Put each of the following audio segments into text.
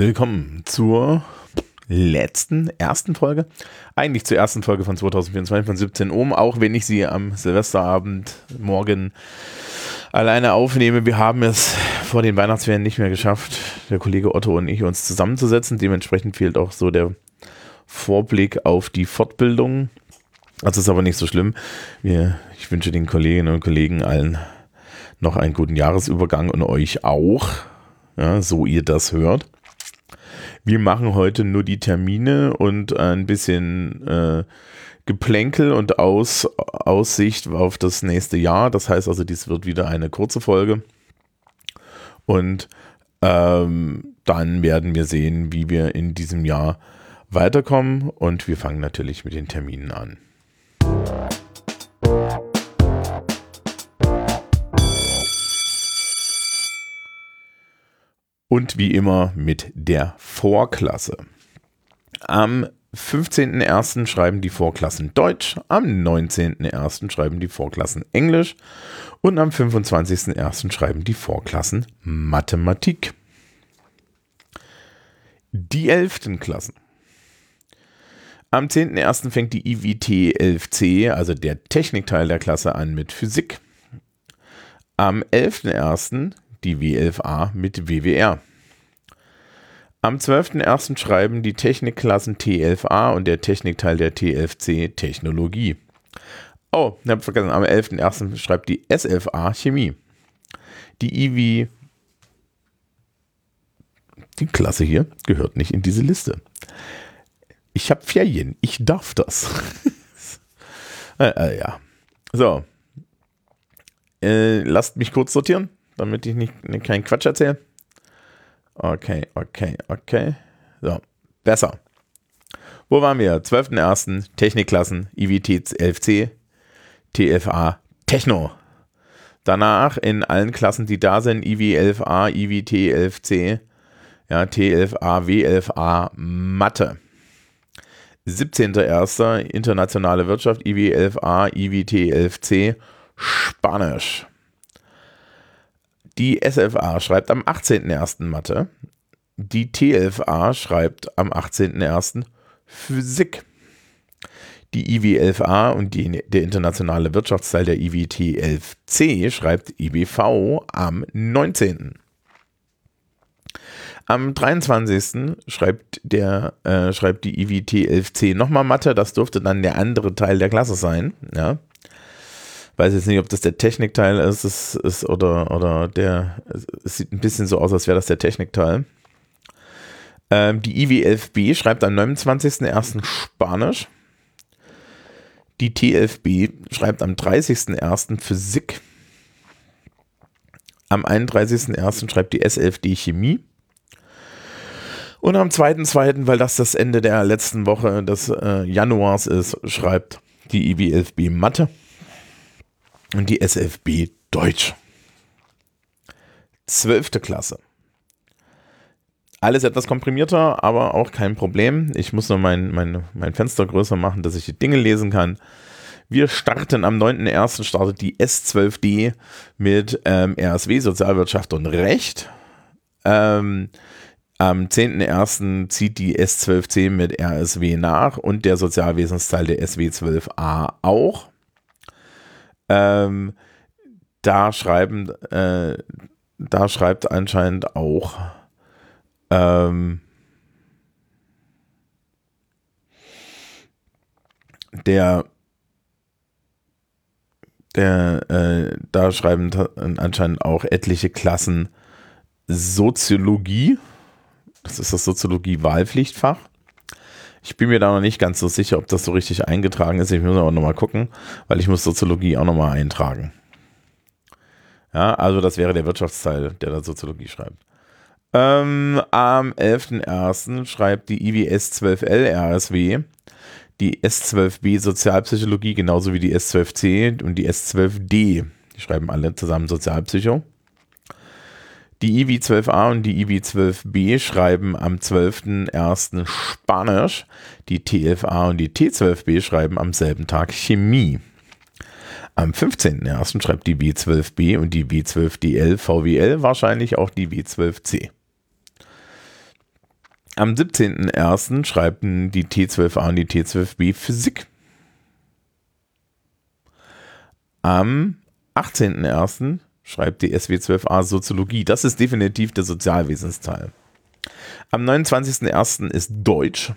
willkommen zur letzten, ersten Folge. Eigentlich zur ersten Folge von 2024 von 17 Uhr, auch wenn ich sie am Silvesterabend morgen alleine aufnehme. Wir haben es vor den Weihnachtsferien nicht mehr geschafft, der Kollege Otto und ich, uns zusammenzusetzen. Dementsprechend fehlt auch so der Vorblick auf die Fortbildung. Das ist aber nicht so schlimm. Ich wünsche den Kolleginnen und Kollegen allen noch einen guten Jahresübergang und euch auch, ja, so ihr das hört. Wir machen heute nur die Termine und ein bisschen äh, Geplänkel und Aus, Aussicht auf das nächste Jahr. Das heißt also, dies wird wieder eine kurze Folge. Und ähm, dann werden wir sehen, wie wir in diesem Jahr weiterkommen. Und wir fangen natürlich mit den Terminen an. Und wie immer mit der Vorklasse. Am 15.01. schreiben die Vorklassen Deutsch, am 19.01. schreiben die Vorklassen Englisch und am 25.01. schreiben die Vorklassen Mathematik. Die 11. Klassen. Am 10.01. fängt die IWT 11c, also der Technikteil der Klasse, an mit Physik. Am 11.01 die W11a mit WWR. Am 12.01. schreiben die Technikklassen T11a und der Technikteil der T11c Technologie. Oh, ich habe vergessen, am 11.01. schreibt die S11a Chemie. Die IW, die Klasse hier, gehört nicht in diese Liste. Ich habe Ferien, ich darf das. äh, äh, ja. So. Äh, lasst mich kurz sortieren damit ich nicht, nicht keinen Quatsch erzähle. Okay, okay, okay. So, besser. Wo waren wir? 12.01. Technikklassen, IWT 11c, TFA Techno. Danach in allen Klassen, die da sind, IW11A, IWT 11c, ja, T11A, W11A Mathe. 17.01. Internationale Wirtschaft, IW11A, IWT 11c Spanisch. Die SFA schreibt am 18.01. Mathe. Die T11A schreibt am 18.01. Physik. Die IW11A und die, der internationale Wirtschaftsteil der IWT11C schreibt IBV am 19. Am 23. schreibt, der, äh, schreibt die IWT11C nochmal Mathe. Das dürfte dann der andere Teil der Klasse sein. Ja weiß jetzt nicht, ob das der Technikteil ist, ist, ist oder, oder der, es sieht ein bisschen so aus, als wäre das der Technikteil. Ähm, die IW11B schreibt am 29.01. Spanisch. Die T11B schreibt am 30.01. Physik. Am 31.01. schreibt die S11D Chemie. Und am 2.2., weil das das Ende der letzten Woche des äh, Januars ist, schreibt die IW11B Mathe und die SFB Deutsch. Zwölfte Klasse. Alles etwas komprimierter, aber auch kein Problem. Ich muss nur mein, mein, mein Fenster größer machen, dass ich die Dinge lesen kann. Wir starten am 9.1. startet die S12D mit ähm, RSW, Sozialwirtschaft und Recht. Ähm, am 10.1. zieht die S12C mit RSW nach und der Sozialwesensteil der SW12A auch. Ähm, da schreiben, äh, da schreibt anscheinend auch ähm, der der äh, da schreiben anscheinend auch etliche Klassen Soziologie. Das ist das Soziologie-Wahlpflichtfach. Ich bin mir da noch nicht ganz so sicher, ob das so richtig eingetragen ist. Ich muss aber nochmal gucken, weil ich muss Soziologie auch nochmal eintragen. Ja, also das wäre der Wirtschaftsteil, der da Soziologie schreibt. Ähm, am 11.01. schreibt die IWS 12L RSW die S12B Sozialpsychologie genauso wie die S12C und die S12D. Die schreiben alle zusammen Sozialpsycho. Die IW12A und die IW12B schreiben am 12.01. Spanisch. Die T11A und die T12B schreiben am selben Tag Chemie. Am 15.01. schreibt die W12B und die W12DL VWL wahrscheinlich auch die W12C. Am 17.01. schreiben die T12a und die T12b Physik. Am 18.01. schreibt die SW12a Soziologie. Das ist definitiv der Sozialwesensteil. Am 29.01. ist Deutsch.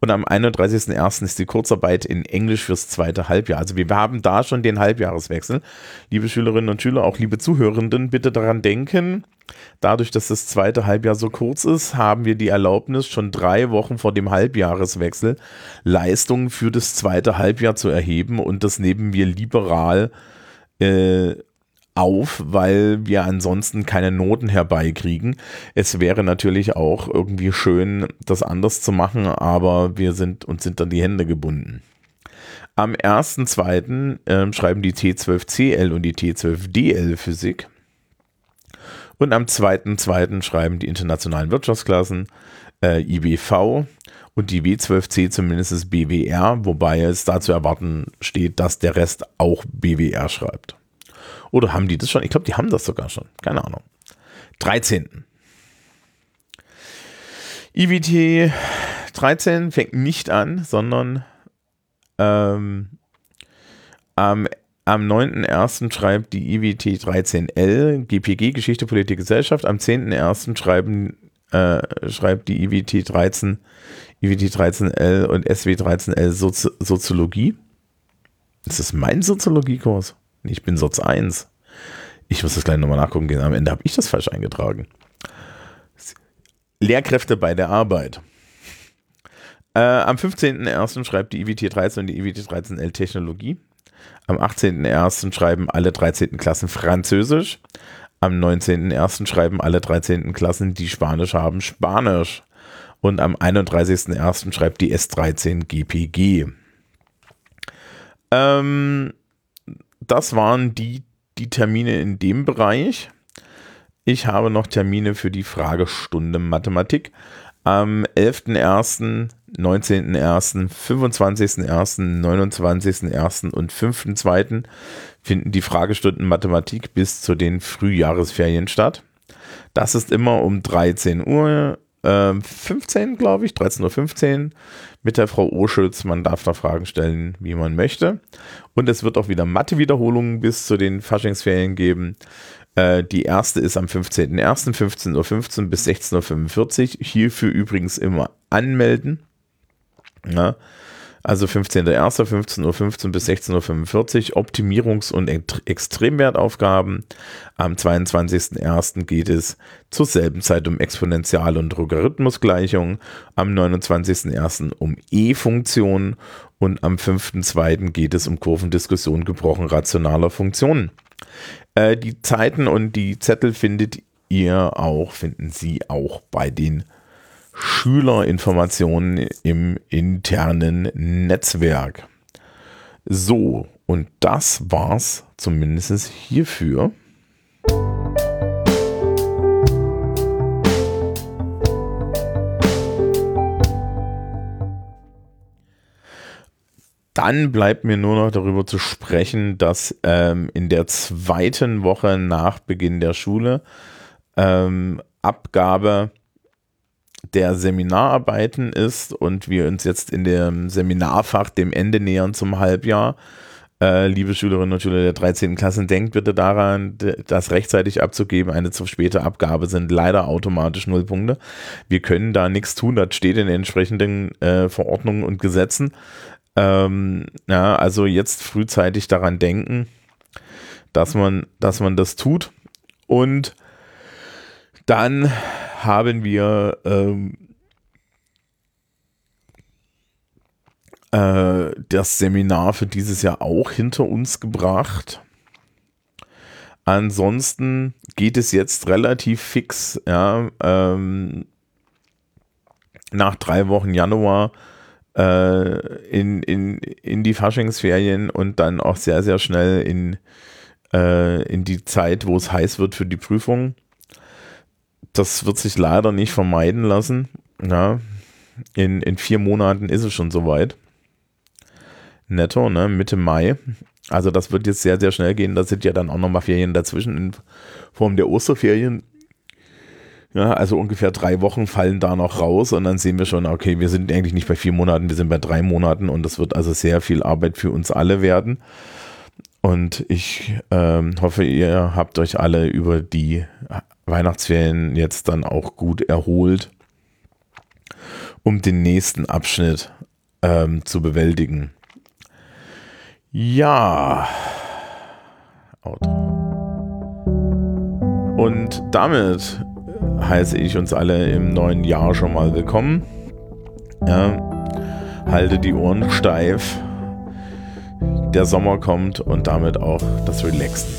Und am 31.01. ist die Kurzarbeit in Englisch fürs zweite Halbjahr. Also wir haben da schon den Halbjahreswechsel. Liebe Schülerinnen und Schüler, auch liebe Zuhörenden, bitte daran denken, dadurch, dass das zweite Halbjahr so kurz ist, haben wir die Erlaubnis, schon drei Wochen vor dem Halbjahreswechsel Leistungen für das zweite Halbjahr zu erheben und das nehmen wir liberal äh, auf, weil wir ansonsten keine Noten herbeikriegen. Es wäre natürlich auch irgendwie schön, das anders zu machen, aber wir sind uns sind dann die Hände gebunden. Am 1.2. Äh, schreiben die T12CL und die T12DL Physik. Und am 2.2. schreiben die internationalen Wirtschaftsklassen äh, IBV und die W12C zumindest BWR, wobei es da zu erwarten steht, dass der Rest auch BWR schreibt. Oder haben die das schon? Ich glaube, die haben das sogar schon. Keine Ahnung. 13. IWT 13 fängt nicht an, sondern ähm, am, am 9.1. schreibt die IWT 13L, GPG, Geschichte, Politik, Gesellschaft. Am 10.1. schreiben äh, schreibt die IWT 13, IWT 13L und SW 13L Sozi Soziologie. Ist das mein Soziologiekurs? Ich bin Soz 1. Ich muss das gleich nochmal nachgucken gehen. Am Ende habe ich das falsch eingetragen. Lehrkräfte bei der Arbeit. Äh, am 15.01. schreibt die IWT 13 und die IWT 13L Technologie. Am 18.01. schreiben alle 13. Klassen Französisch. Am 19.01. schreiben alle 13. Klassen, die Spanisch haben, Spanisch. Und am 31.01. schreibt die S13 GPG. Ähm, das waren die, die Termine in dem Bereich. Ich habe noch Termine für die Fragestunde Mathematik. Am 11.01., 19.01., 25.01., 29.01. und 5.02. finden die Fragestunden Mathematik bis zu den Frühjahresferien statt. Das ist immer um 13 Uhr 15, ähm, glaube ich, 13.15 Uhr mit der Frau Urschütz. Man darf da Fragen stellen, wie man möchte. Und es wird auch wieder Mathe-Wiederholungen bis zu den Faschingsferien geben. Äh, die erste ist am 15.01. 15.15 Uhr 15 bis 16.45 Uhr. Hierfür übrigens immer anmelden. Ja. Also 15.01. 15.15 Uhr 15 bis 16.45 Uhr Optimierungs- und Extremwertaufgaben. Am 22.01. geht es zur selben Zeit um Exponential- und Logarithmusgleichungen. Am 29.01. um E-Funktionen und am 5.2. geht es um Kurvendiskussion gebrochen rationaler Funktionen. Äh, die Zeiten und die Zettel findet ihr auch, finden Sie auch bei den Schülerinformationen im internen Netzwerk. So, und das war's zumindest hierfür. Dann bleibt mir nur noch darüber zu sprechen, dass ähm, in der zweiten Woche nach Beginn der Schule ähm, Abgabe der Seminararbeiten ist und wir uns jetzt in dem Seminarfach dem Ende nähern zum Halbjahr. Äh, liebe Schülerinnen und Schüler der 13. Klassen, denkt bitte daran, das rechtzeitig abzugeben. Eine zu späte Abgabe sind leider automatisch Nullpunkte. Wir können da nichts tun, das steht in den entsprechenden äh, Verordnungen und Gesetzen. Ähm, ja, also jetzt frühzeitig daran denken, dass man, dass man das tut. Und dann haben wir ähm, äh, das Seminar für dieses Jahr auch hinter uns gebracht. Ansonsten geht es jetzt relativ fix, ja, ähm, nach drei Wochen Januar äh, in, in, in die Faschingsferien und dann auch sehr, sehr schnell in, äh, in die Zeit, wo es heiß wird für die Prüfung das wird sich leider nicht vermeiden lassen. Ja, in, in vier Monaten ist es schon soweit. Netto, ne, Mitte Mai. Also das wird jetzt sehr, sehr schnell gehen. Da sind ja dann auch nochmal Ferien dazwischen in Form der Osterferien. Ja, also ungefähr drei Wochen fallen da noch raus und dann sehen wir schon, okay, wir sind eigentlich nicht bei vier Monaten, wir sind bei drei Monaten und das wird also sehr viel Arbeit für uns alle werden. Und ich ähm, hoffe, ihr habt euch alle über die Weihnachtsferien jetzt dann auch gut erholt, um den nächsten Abschnitt ähm, zu bewältigen. Ja. Und damit heiße ich uns alle im neuen Jahr schon mal willkommen. Ja, halte die Ohren steif. Der Sommer kommt und damit auch das Relaxen.